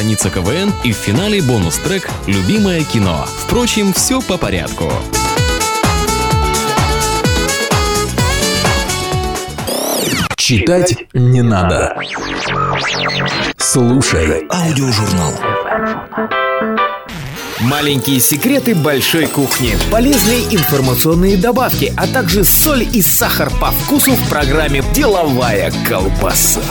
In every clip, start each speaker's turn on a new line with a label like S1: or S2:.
S1: «Страница КВН» и в финале бонус-трек «Любимое кино». Впрочем, все по порядку.
S2: Читать не надо. Слушай аудиожурнал.
S3: Маленькие секреты большой кухни, полезные информационные добавки, а также соль и сахар по вкусу в программе «Деловая колбаса».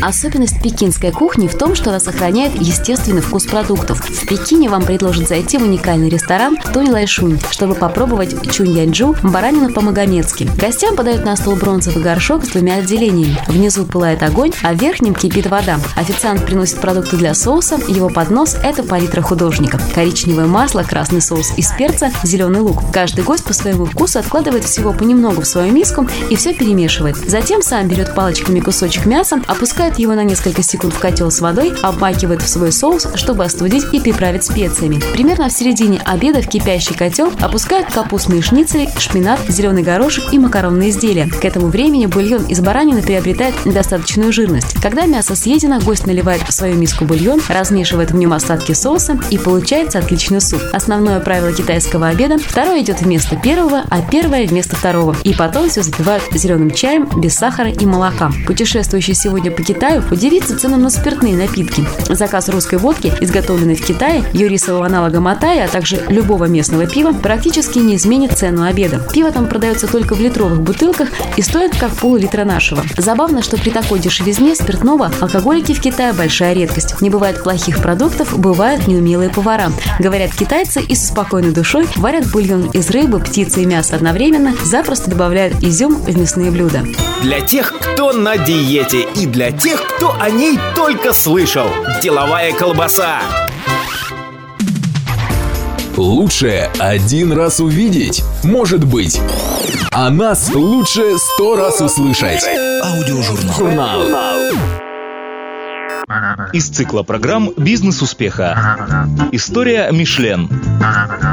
S4: Особенность пекинской кухни в том, что она сохраняет естественный вкус продуктов. В Пекине вам предложат зайти в уникальный ресторан Тони Лайшунь, чтобы попробовать чунь-яньчжу, баранину по-магомедски. Гостям подают на стол бронзовый горшок с двумя отделениями. Внизу пылает огонь, а в верхнем кипит вода. Официант приносит продукты для соуса, его поднос – это палитра художника. Коричневое масло, красный соус из перца, зеленый лук. Каждый гость по своему вкусу откладывает всего понемногу в свою миску и все перемешивает. Затем сам берет палочками кусочек мяса, опускает Опускает его на несколько секунд в котел с водой, обмакивает в свой соус, чтобы остудить и приправить специями. Примерно в середине обеда в кипящий котел опускают капустные шницели, шпинат, зеленый горошек и макаронные изделия. К этому времени бульон из баранины приобретает достаточную жирность. Когда мясо съедено, гость наливает в свою миску бульон, размешивает в нем остатки соуса и получается отличный суп. Основное правило китайского обеда – второе идет вместо первого, а первое вместо второго. И потом все запивают зеленым чаем без сахара и молока. Путешествующий сегодня по Китаю Китаю удивиться ценам на спиртные напитки. Заказ русской водки, изготовленной в Китае, юрисового аналога Матая, а также любого местного пива, практически не изменит цену обеда. Пиво там продается только в литровых бутылках и стоит как пол-литра нашего. Забавно, что при такой дешевизне спиртного алкоголики в Китае большая редкость. Не бывает плохих продуктов, бывают неумелые повара. Говорят китайцы и с спокойной душой варят бульон из рыбы, птицы и мяса одновременно, запросто добавляют изюм в мясные блюда.
S3: Для тех, кто на диете и для тех, тех, кто о ней только слышал. Деловая колбаса.
S2: Лучше один раз увидеть, может быть. А нас лучше сто раз услышать. Аудиожурнал.
S5: Из цикла программ «Бизнес успеха». История Мишлен.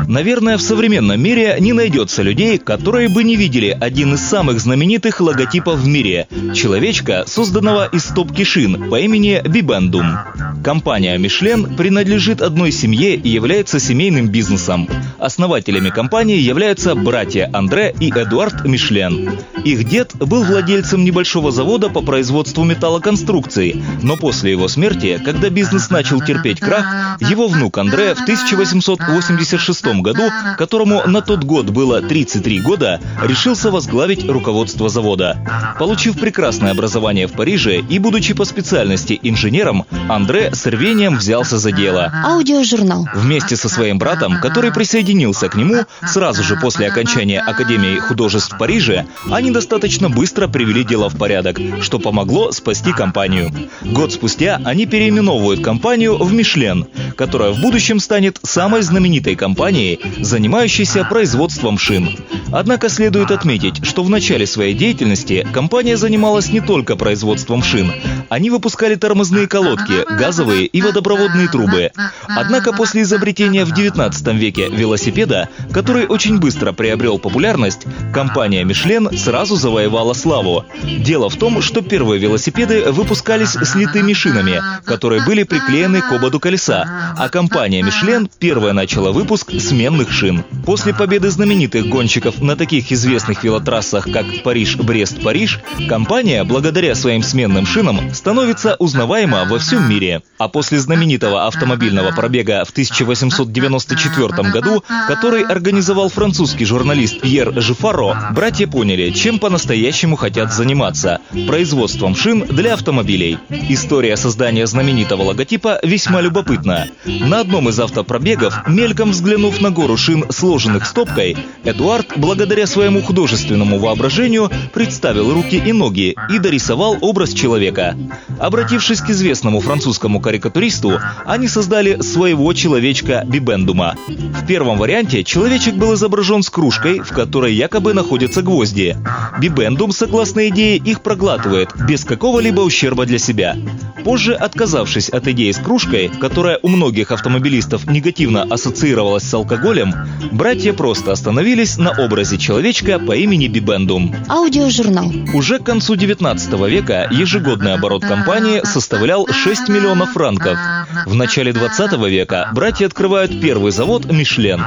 S5: Наверное, в современном мире не найдется людей, которые бы не видели один из самых знаменитых логотипов в мире – человечка, созданного из стопки шин по имени Бибендум. Компания Мишлен принадлежит одной семье и является семейным бизнесом. Основателями компании являются братья Андре и Эдуард Мишлен. Их дед был владельцем небольшого завода по производству металлоконструкций, но после его смерти, когда бизнес начал терпеть крах, его внук Андре в 1886 году, которому на тот год было 33 года, решился возглавить руководство завода. Получив прекрасное образование в Париже и будучи по специальности инженером, Андре с рвением взялся за дело.
S6: Аудиожурнал.
S5: Вместе со своим братом, который присоединился к нему сразу же после окончания Академии художеств в Париже, они достаточно быстро привели дело в порядок, что помогло спасти компанию. Год спустя они переименовывают компанию в Мишлен, которая в будущем станет самой знаменитой компанией, занимающейся производством шин. Однако следует отметить, что в начале своей деятельности компания занималась не только производством шин. Они выпускали тормозные колодки, газовые и водопроводные трубы. Однако после изобретения в 19 веке велосипеда, который очень быстро приобрел популярность, компания Мишлен сразу завоевала славу. Дело в том, что первые велосипеды выпускались с литыми шинами, которые были приклеены к ободу колеса, а компания Мишлен первая начала выпуск сменных шин. После победы знаменитых гонщиков на таких известных велотрассах, как Париж-Брест-Париж, компания, благодаря своим сменным шинам, становится узнаваема во всем мире. А после знаменитого автомобильного пробега в 1894 году, который организовал французский журналист Пьер Жифаро, братья поняли, чем по-настоящему хотят заниматься – производством шин для автомобилей. История История создания знаменитого логотипа весьма любопытна. На одном из автопробегов, мельком взглянув на гору шин, сложенных стопкой, Эдуард, благодаря своему художественному воображению, представил руки и ноги и дорисовал образ человека. Обратившись к известному французскому карикатуристу, они создали своего человечка Бибендума. В первом варианте человечек был изображен с кружкой, в которой якобы находятся гвозди. Бибендум, согласно идее, их проглатывает, без какого-либо ущерба для себя. Позже, отказавшись от идеи с кружкой, которая у многих автомобилистов негативно ассоциировалась с алкоголем, братья просто остановились на образе человечка по имени Бибендум.
S4: Аудиожурнал.
S5: Уже к концу 19 века ежегодный оборот компании составлял 6 миллионов франков. В начале 20 века братья открывают первый завод «Мишлен».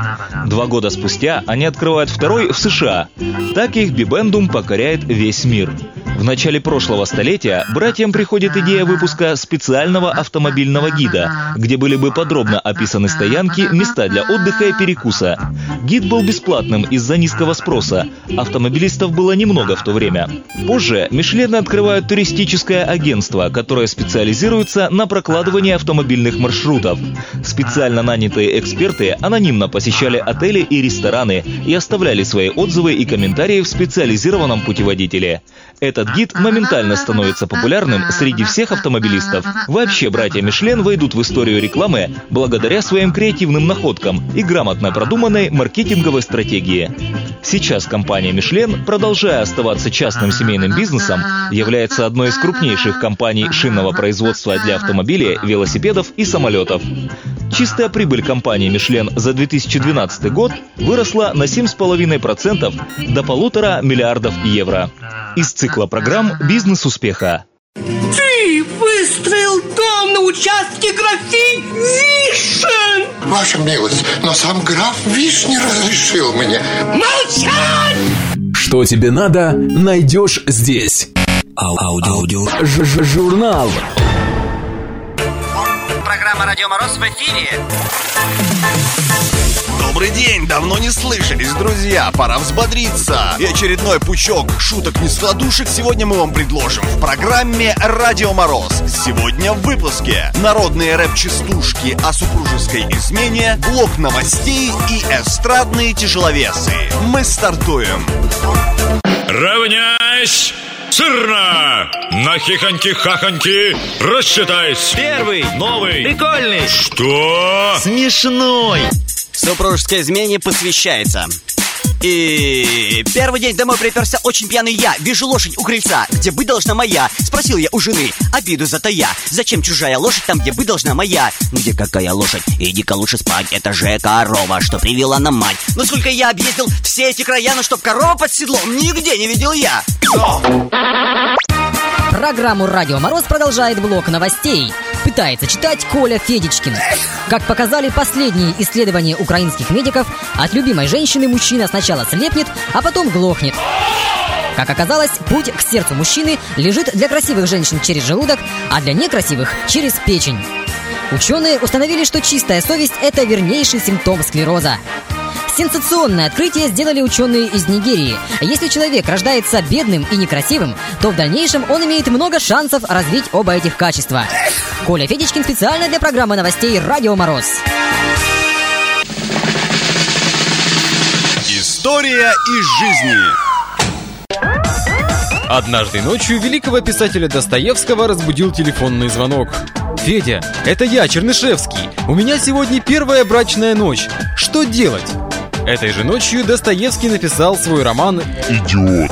S5: Два года спустя они открывают второй в США. Так их Бибендум покоряет весь мир. В начале прошлого столетия братьям приходит идея выпуска специального автомобильного гида, где были бы подробно описаны стоянки, места для отдыха и перекуса. Гид был бесплатным из-за низкого спроса. Автомобилистов было немного в то время. Позже Мишлены открывают туристическое агентство, которое специализируется на прокладывании автомобильных маршрутов. Специально нанятые эксперты анонимно посещали отели и рестораны и оставляли свои отзывы и комментарии в специализированном путеводителе. Этот гид моментально становится популярным среди всех автомобилистов. Вообще, братья Мишлен войдут в историю рекламы благодаря своим креативным находкам и грамотно продуманной маркетинговой стратегии. Сейчас компания Мишлен, продолжая оставаться частным семейным бизнесом, является одной из крупнейших компаний шинного производства для автомобилей, велосипедов и самолетов. Чистая прибыль компании Мишлен за 2012 год выросла на 7,5% до полутора миллиардов евро. Из цикла программ «Бизнес успеха».
S6: Ты выстроил дом на участке графинь Вишен!
S7: Ваша милость, но сам граф Виш не разрешил мне.
S6: Молчать!
S2: Что тебе надо, найдешь здесь. Аудио. Ж- ж- Журнал.
S8: Программа «Радио Мороз» в эфире.
S9: Добрый день, давно не слышались, друзья, пора взбодриться. И очередной пучок шуток-нескладушек сегодня мы вам предложим в программе «Радио Мороз». Сегодня в выпуске народные рэп-частушки о супружеской измене, блок новостей и эстрадные тяжеловесы. Мы стартуем.
S10: Равняйсь! Сырно! На хихоньки-хахоньки рассчитайся!
S8: Первый,
S10: Новый!
S8: прикольный,
S10: Что?
S8: смешной. Супружеской измене посвящается. И первый день домой приперся очень пьяный я. Вижу лошадь у крыльца, где быть должна моя? Спросил я у жены, обиду затая Зачем чужая лошадь там, где быть должна моя? Где какая лошадь? Иди-ка лучше спать. Это же корова, что привела нам мать Но сколько я объездил все эти края Но чтоб корова под седлом нигде не видел я
S11: Программу «Радио Мороз» продолжает блок новостей. Пытается читать Коля Федичкин. Как показали последние исследования украинских медиков, от любимой женщины мужчина сначала слепнет, а потом глохнет. Как оказалось, путь к сердцу мужчины лежит для красивых женщин через желудок, а для некрасивых – через печень. Ученые установили, что чистая совесть – это вернейший симптом склероза. Сенсационное открытие сделали ученые из Нигерии. Если человек рождается бедным и некрасивым, то в дальнейшем он имеет много шансов развить оба этих качества. Коля Федичкин специально для программы новостей «Радио Мороз».
S9: История из жизни.
S12: Однажды ночью великого писателя Достоевского разбудил телефонный звонок. «Федя, это я, Чернышевский. У меня сегодня первая брачная ночь. Что делать?» Этой же ночью Достоевский написал свой роман «Идиот».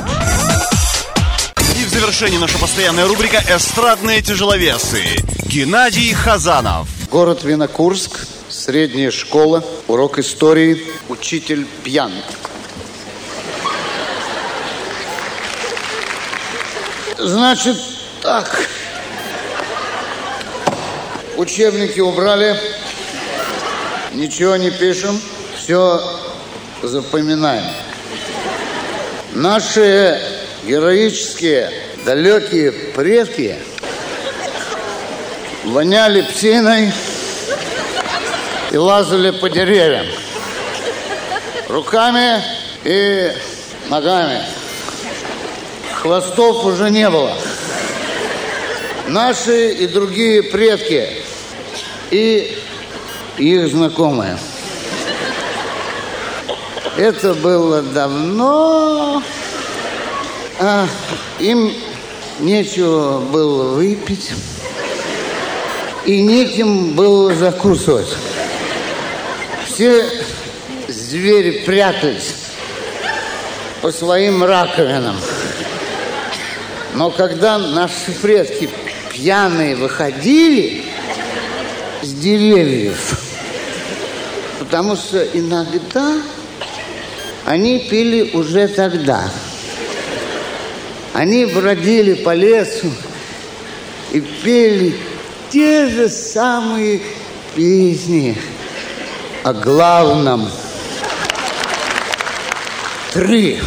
S9: И в завершении наша постоянная рубрика «Эстрадные тяжеловесы». Геннадий Хазанов.
S13: Город Винокурск, средняя школа, урок истории, учитель пьян. Значит, так. Учебники убрали, ничего не пишем, все запоминаем. Наши героические далекие предки воняли псиной и лазали по деревьям. Руками и ногами. Хвостов уже не было. наши и другие предки и их знакомые. Это было давно. А, им нечего было выпить. И неким было закусывать. Все звери прятались по своим раковинам. Но когда наши предки пьяные выходили с деревьев, потому что иногда они пили уже тогда. Они бродили по лесу и пели те же самые песни о главном. Три.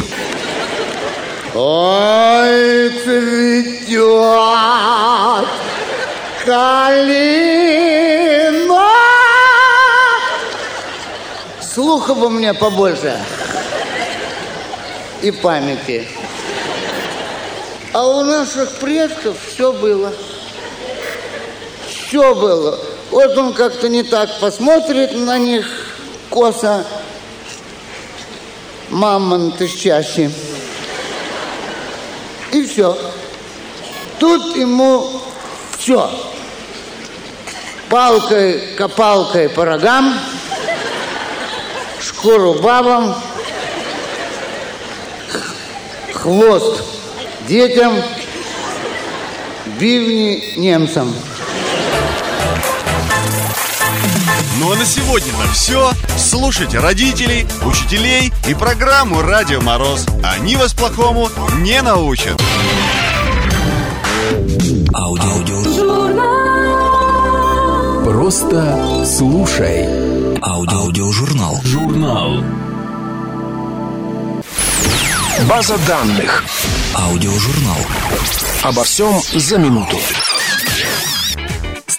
S13: Ой, цветет калина. Слуха бы мне побольше. И памяти. А у наших предков все было. Все было. Вот он как-то не так посмотрит на них косо. Мамонты чаще. И все. Тут ему все. Палкой-копалкой по рогам, шкуру бабам, хвост детям, бивни немцам.
S9: Ну а на сегодня-то все. Слушайте родителей, учителей и программу «Радио Мороз». Они вас плохому не научат.
S2: Аудио. Просто слушай. Аудиожурнал. Журнал. База данных. Аудиожурнал.
S14: Обо всем за минуту.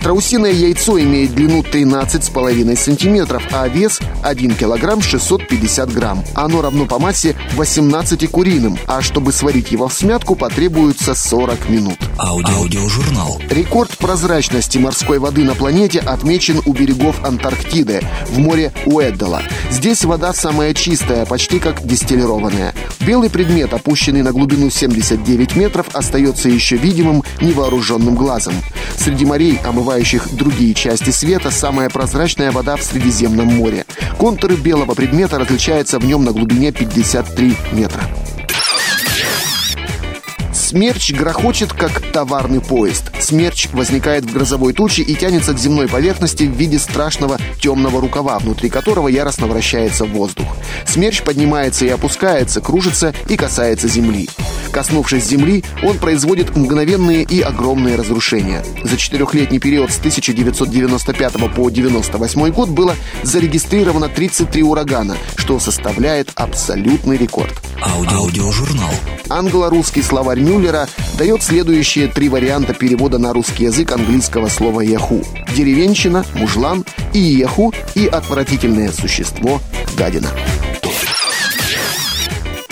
S14: Страусиное яйцо имеет длину 13,5 сантиметров, а вес 1 килограмм 650 грамм. Оно равно по массе 18 куриным, а чтобы сварить его в смятку, потребуется 40 минут.
S2: Аудиожурнал.
S14: Рекорд прозрачности морской воды на планете отмечен у берегов Антарктиды, в море Уэддала. Здесь вода самая чистая, почти как дистиллированная. Белый предмет, опущенный на глубину 79 метров, остается еще видимым невооруженным глазом. Среди морей, омывающих другие части света, самая прозрачная вода в Средиземном море. Контуры белого предмета различаются в нем на глубине 53 метра. Смерч грохочет, как товарный поезд. Смерч возникает в грозовой туче и тянется к земной поверхности в виде страшного темного рукава, внутри которого яростно вращается воздух. Смерч поднимается и опускается, кружится и касается земли. Коснувшись земли, он производит мгновенные и огромные разрушения. За четырехлетний период с 1995 по 1998 год было зарегистрировано 33 урагана, что составляет абсолютный рекорд.
S2: Аудиожурнал.
S14: Англо-русский словарь Мюллера дает следующие три варианта перевода на русский язык английского слова «яху». Деревенщина, мужлан и «яху» и отвратительное существо «гадина».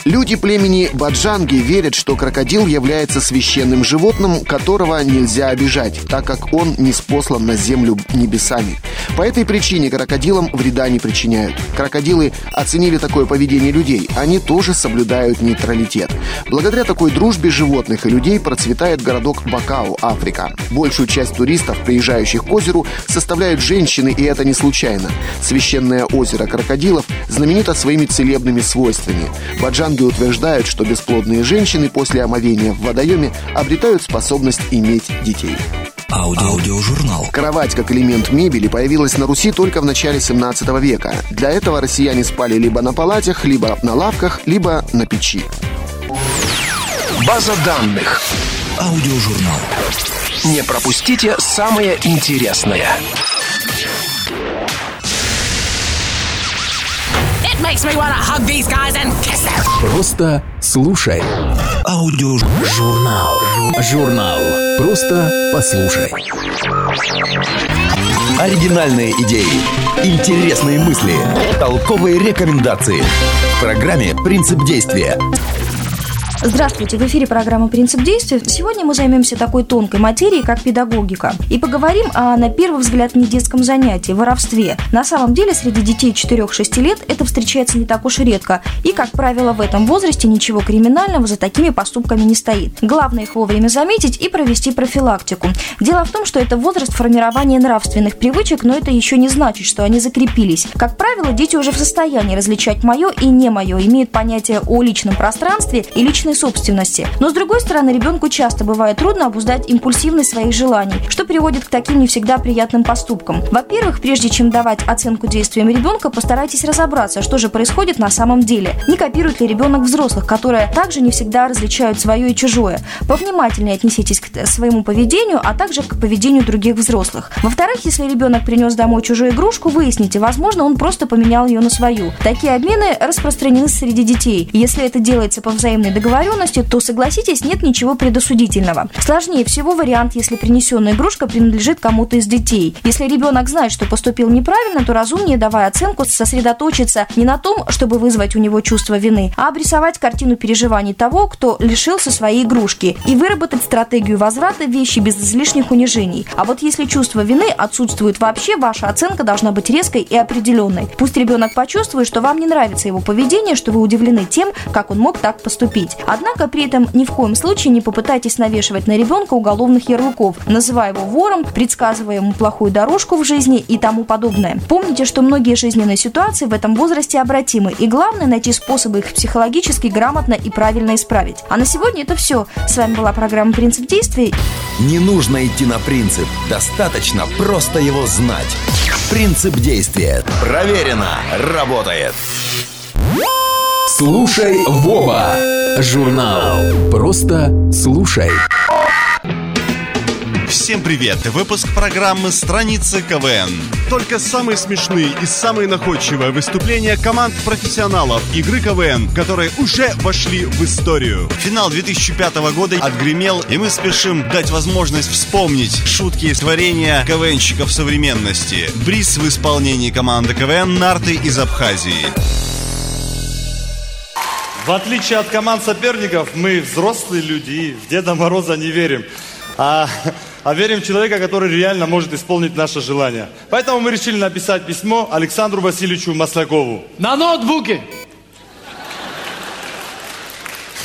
S14: Люди племени Баджанги верят, что крокодил является священным животным, которого нельзя обижать, так как он не спослан на землю небесами. По этой причине крокодилам вреда не причиняют. Крокодилы оценили такое поведение людей. Они тоже соблюдают нейтралитет. Благодаря такой дружбе животных и людей процветает городок Бакау, Африка. Большую часть туристов, приезжающих к озеру, составляют женщины, и это не случайно. Священное озеро крокодилов знаменито своими целебными свойствами. Баджанги утверждают, что бесплодные женщины после омовения в водоеме обретают способность иметь детей.
S2: Аудиожурнал.
S14: Кровать как элемент мебели появилась на Руси только в начале 17 века. Для этого россияне спали либо на палатях, либо на лавках, либо на печи.
S2: База данных. Аудиожурнал. Не пропустите самое интересное.
S15: Makes me wanna hug these guys and kiss them.
S2: Просто слушай. Аудиожурнал. Журнал. Просто послушай. Оригинальные идеи, интересные мысли, толковые рекомендации. В программе «Принцип действия».
S16: Здравствуйте, в эфире программа «Принцип действия». Сегодня мы займемся такой тонкой материей, как педагогика. И поговорим о, на первый взгляд, не детском занятии – воровстве. На самом деле, среди детей 4-6 лет это встречается не так уж и редко. И, как правило, в этом возрасте ничего криминального за такими поступками не стоит. Главное их вовремя заметить и провести профилактику. Дело в том, что это возраст формирования нравственных привычек, но это еще не значит, что они закрепились. Как правило, дети уже в состоянии различать мое и не мое, имеют понятие о личном пространстве и личной собственности. Но с другой стороны, ребенку часто бывает трудно обуздать импульсивность своих желаний, что приводит к таким не всегда приятным поступкам. Во-первых, прежде чем давать оценку действиям ребенка, постарайтесь разобраться, что же происходит на самом деле. Не копирует ли ребенок взрослых, которые также не всегда различают свое и чужое. Повнимательнее отнеситесь к своему поведению, а также к поведению других взрослых. Во-вторых, если ребенок принес домой чужую игрушку, выясните, возможно, он просто поменял ее на свою. Такие обмены распространены среди детей. Если это делается по взаимной договоренности, то, согласитесь, нет ничего предосудительного. Сложнее всего вариант, если принесенная игрушка принадлежит кому-то из детей. Если ребенок знает, что поступил неправильно, то разумнее, давая оценку, сосредоточиться не на том, чтобы вызвать у него чувство вины, а обрисовать картину переживаний того, кто лишился своей игрушки, и выработать стратегию возврата вещи без излишних унижений. А вот если чувство вины отсутствует вообще, ваша оценка должна быть резкой и определенной. Пусть ребенок почувствует, что вам не нравится его поведение, что вы удивлены тем, как он мог так поступить. Однако при этом ни в коем случае не попытайтесь навешивать на ребенка уголовных ярлыков, называя его вором, предсказывая ему плохую дорожку в жизни и тому подобное. Помните, что многие жизненные ситуации в этом возрасте обратимы, и главное найти способы их психологически грамотно и правильно исправить. А на сегодня это все. С вами была программа «Принцип действий».
S2: Не нужно идти на принцип, достаточно просто его знать. Принцип действия. Проверено. Работает. Слушай Воба. Журнал. Просто слушай.
S9: Всем привет! Выпуск программы «Страницы КВН». Только самые смешные и самые находчивые выступления команд профессионалов игры КВН, которые уже вошли в историю. Финал 2005 года отгремел, и мы спешим дать возможность вспомнить шутки и творения КВНщиков современности. Бриз в исполнении команды КВН «Нарты» из Абхазии.
S17: В отличие от команд соперников, мы взрослые люди и в Деда Мороза не верим. А, а верим в человека, который реально может исполнить наше желание. Поэтому мы решили написать письмо Александру Васильевичу Маслякову.
S18: На ноутбуке.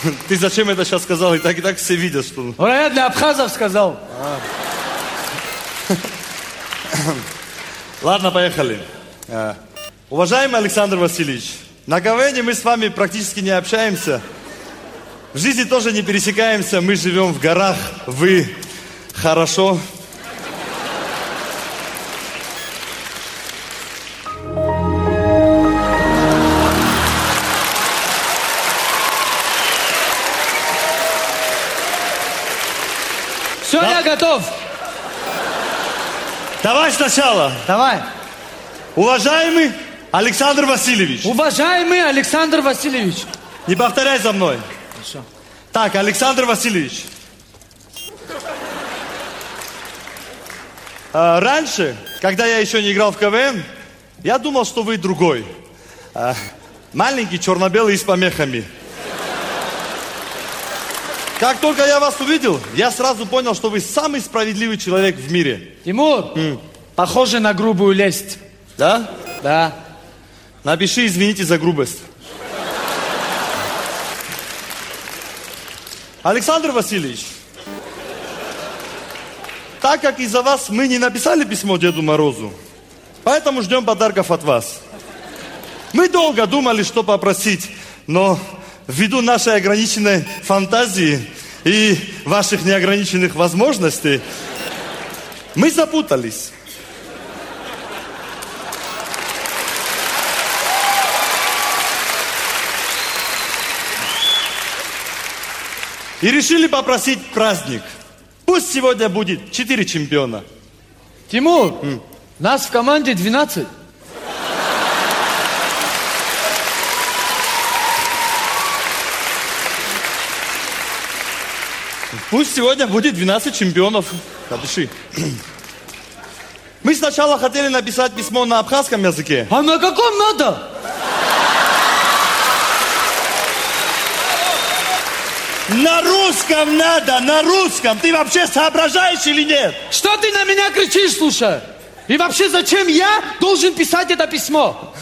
S17: Ты зачем это сейчас сказал? И так и так все видят, что...
S18: Он я для абхазов сказал.
S17: Ладно, поехали. А, Уважаемый Александр Васильевич, на КВН мы с вами практически не общаемся. В жизни тоже не пересекаемся. Мы живем в горах. Вы хорошо.
S18: Все, я готов.
S17: Давай сначала.
S18: Давай.
S17: Уважаемый Александр Васильевич.
S18: Уважаемый Александр Васильевич.
S17: Не повторяй за мной.
S18: Хорошо.
S17: Так, Александр Васильевич. А, раньше, когда я еще не играл в КВН, я думал, что вы другой. А, маленький, черно-белый и с помехами. Как только я вас увидел, я сразу понял, что вы самый справедливый человек в мире.
S18: Тимур, похоже на грубую лесть.
S17: Да?
S18: Да.
S17: Напиши, извините за грубость. Александр Васильевич, так как из-за вас мы не написали письмо Деду Морозу, поэтому ждем подарков от вас. Мы долго думали, что попросить, но ввиду нашей ограниченной фантазии и ваших неограниченных возможностей, мы запутались. И решили попросить праздник. Пусть сегодня будет четыре чемпиона.
S18: Тимур, нас в команде 12.
S17: Пусть сегодня будет 12 чемпионов. Напиши. Мы сначала хотели написать письмо на абхазском языке.
S18: А на каком надо?
S17: На русском надо, на русском. Ты вообще соображаешь или нет?
S18: Что ты на меня кричишь, слушай? И вообще, зачем я должен писать это письмо?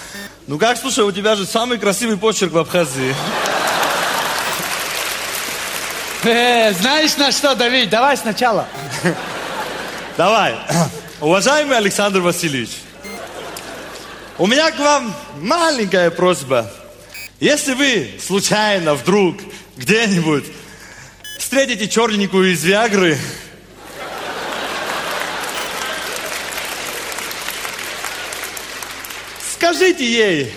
S17: Ну как, слушай, у тебя же самый красивый почерк в Абхазии.
S18: Э, знаешь на что, Давид? Давай сначала.
S17: Давай. Уважаемый Александр Васильевич, у меня к вам маленькая просьба. Если вы случайно вдруг где-нибудь. Встретите черненькую из Виагры, скажите ей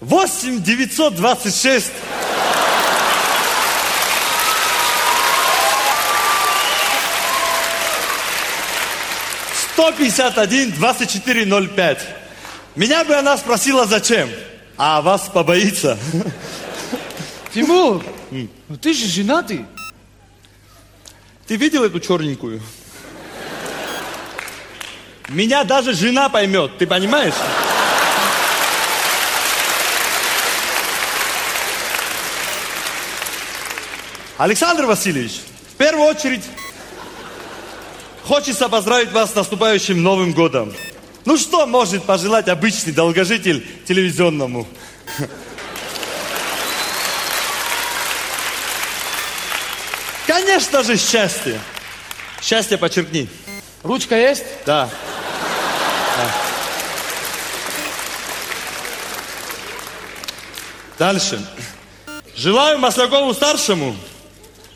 S17: 8 926 151 2405. Меня бы она спросила, зачем, а вас побоится.
S18: Тимур, ну ты же женатый.
S17: Ты видел эту черненькую? Меня даже жена поймет, ты понимаешь? Александр Васильевич, в первую очередь хочется поздравить вас с наступающим Новым годом. Ну что может пожелать обычный долгожитель телевизионному? Конечно же счастье. Счастье подчеркни.
S18: Ручка есть?
S17: Да. Да. Дальше. Желаю Маслякову старшему,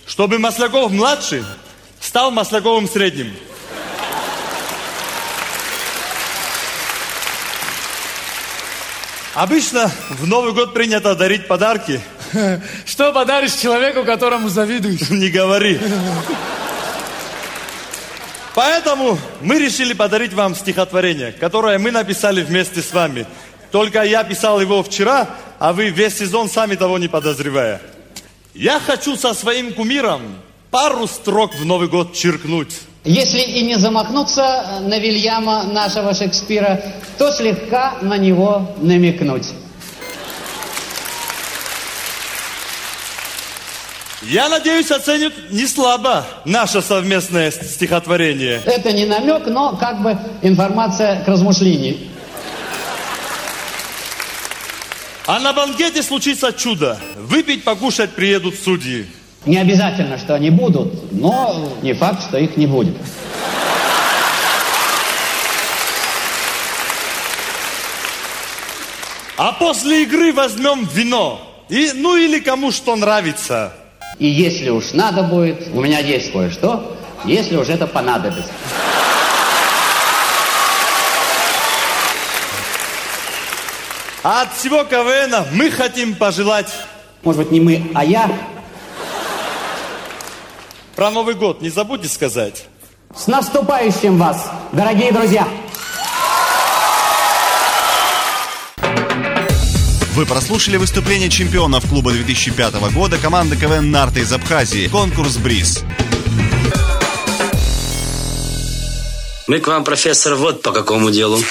S17: чтобы Масляков младший стал Масляковым средним. Обычно в Новый год принято дарить подарки.
S18: Что подаришь человеку, которому завидуешь?
S17: Не говори. Поэтому мы решили подарить вам стихотворение, которое мы написали вместе с вами. Только я писал его вчера, а вы весь сезон сами того не подозревая. Я хочу со своим кумиром пару строк в Новый год черкнуть.
S19: Если и не замахнуться на Вильяма нашего Шекспира, то слегка на него намекнуть.
S17: Я надеюсь, оценят не слабо наше совместное стихотворение.
S19: Это не намек, но как бы информация к размышлению.
S17: А на банкете случится чудо. Выпить, покушать приедут судьи.
S19: Не обязательно, что они будут, но не факт, что их не будет.
S17: А после игры возьмем вино. И, ну или кому что нравится.
S19: И если уж надо будет, у меня есть кое-что, если уж это понадобится.
S17: А от всего КВН мы хотим пожелать...
S19: Может быть, не мы, а я?
S17: Про Новый год не забудьте сказать.
S19: С наступающим вас, дорогие друзья!
S9: Вы прослушали выступление чемпионов клуба 2005 года команды КВН «Нарта» из Абхазии. Конкурс «Бриз».
S20: Мы к вам, профессор, вот по какому делу.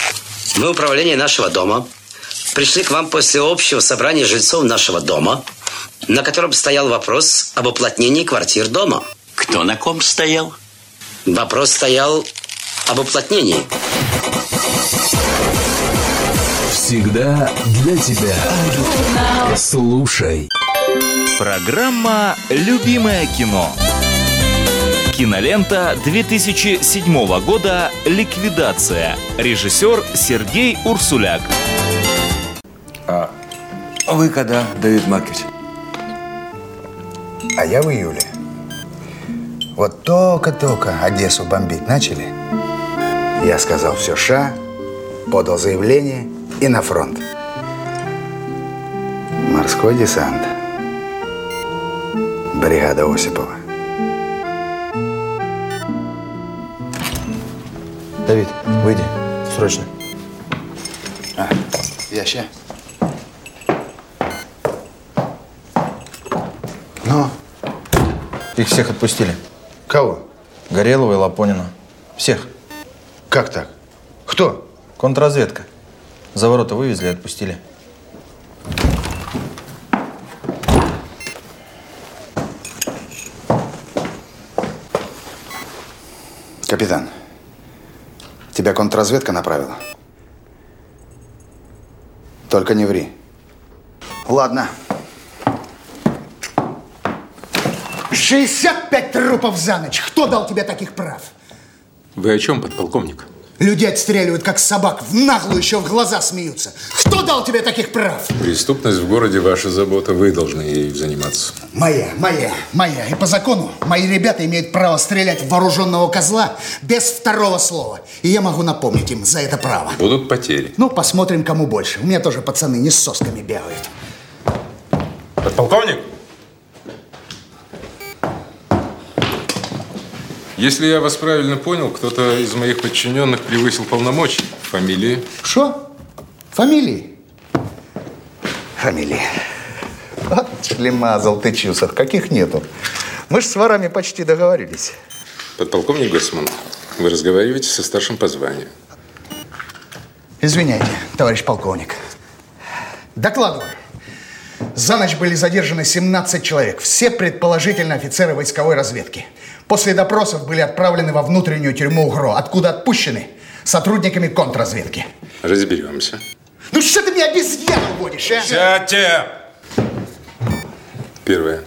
S20: Мы управление нашего дома. Пришли к вам после общего собрания жильцов нашего дома, на котором стоял вопрос об уплотнении квартир дома.
S21: Кто на ком стоял?
S20: Вопрос стоял об уплотнении.
S22: Всегда для тебя. Слушай.
S5: Программа «Любимое кино». Кинолента 2007 года «Ликвидация». Режиссер Сергей Урсуляк.
S23: А вы когда, Давид Маркович?
S24: А я в июле. Вот только-только Одессу бомбить начали, я сказал все ша, подал заявление и на фронт. Морской десант. Бригада Осипова.
S23: Давид, выйди. Срочно.
S24: А, я ща. Ну?
S23: Их всех отпустили.
S24: Кого?
S23: Горелова и Лапонина. Всех.
S24: Как так? Кто?
S23: Контрразведка. За ворота вывезли и отпустили.
S24: Капитан, тебя контрразведка направила? Только не ври. Ладно.
S25: 65 трупов за ночь. Кто дал тебе таких прав?
S26: Вы о чем, подполковник?
S25: Люди отстреливают, как собак, в наглую еще в глаза смеются. Кто дал тебе таких прав?
S26: Преступность в городе ваша забота, вы должны ей заниматься.
S25: Моя, моя, моя. И по закону мои ребята имеют право стрелять в вооруженного козла без второго слова. И я могу напомнить им за это право.
S26: Будут потери.
S25: Ну, посмотрим, кому больше. У меня тоже пацаны не с сосками бегают.
S26: Подполковник? Если я вас правильно понял, кто-то из моих подчиненных превысил полномочия. Фамилии?
S25: Что? Фамилии?
S24: Фамилии. Вот шлемазал ты, Чусов. Каких нету? Мы же с ворами почти договорились.
S26: Подполковник Госман, вы разговариваете со старшим по званию.
S25: Извиняйте, товарищ полковник. Докладываю. За ночь были задержаны 17 человек. Все предположительно офицеры войсковой разведки. После допросов были отправлены во внутреннюю тюрьму УГРО, откуда отпущены сотрудниками контрразведки.
S26: Разберемся.
S25: Ну что ты меня обезьяну водишь, а?
S26: Сядьте! Первое.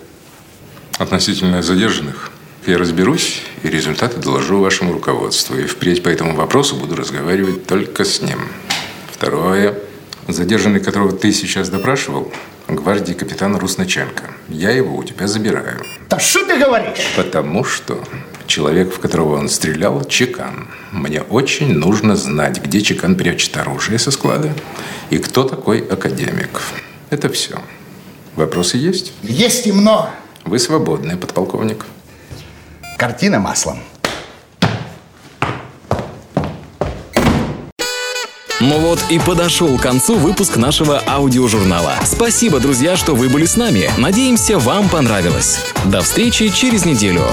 S26: Относительно задержанных я разберусь и результаты доложу вашему руководству. И впредь по этому вопросу буду разговаривать только с ним. Второе. Задержанный, которого ты сейчас допрашивал, гвардии капитан Русноченко. Я его у тебя забираю.
S25: Да что ты говоришь?
S26: Потому что человек, в которого он стрелял, Чекан. Мне очень нужно знать, где Чекан прячет оружие со склада и кто такой академик. Это все. Вопросы есть?
S25: Есть и много.
S26: Вы свободны, подполковник.
S25: Картина маслом.
S22: Ну вот и подошел к концу выпуск нашего аудиожурнала. Спасибо, друзья, что вы были с нами. Надеемся, вам понравилось. До встречи через неделю.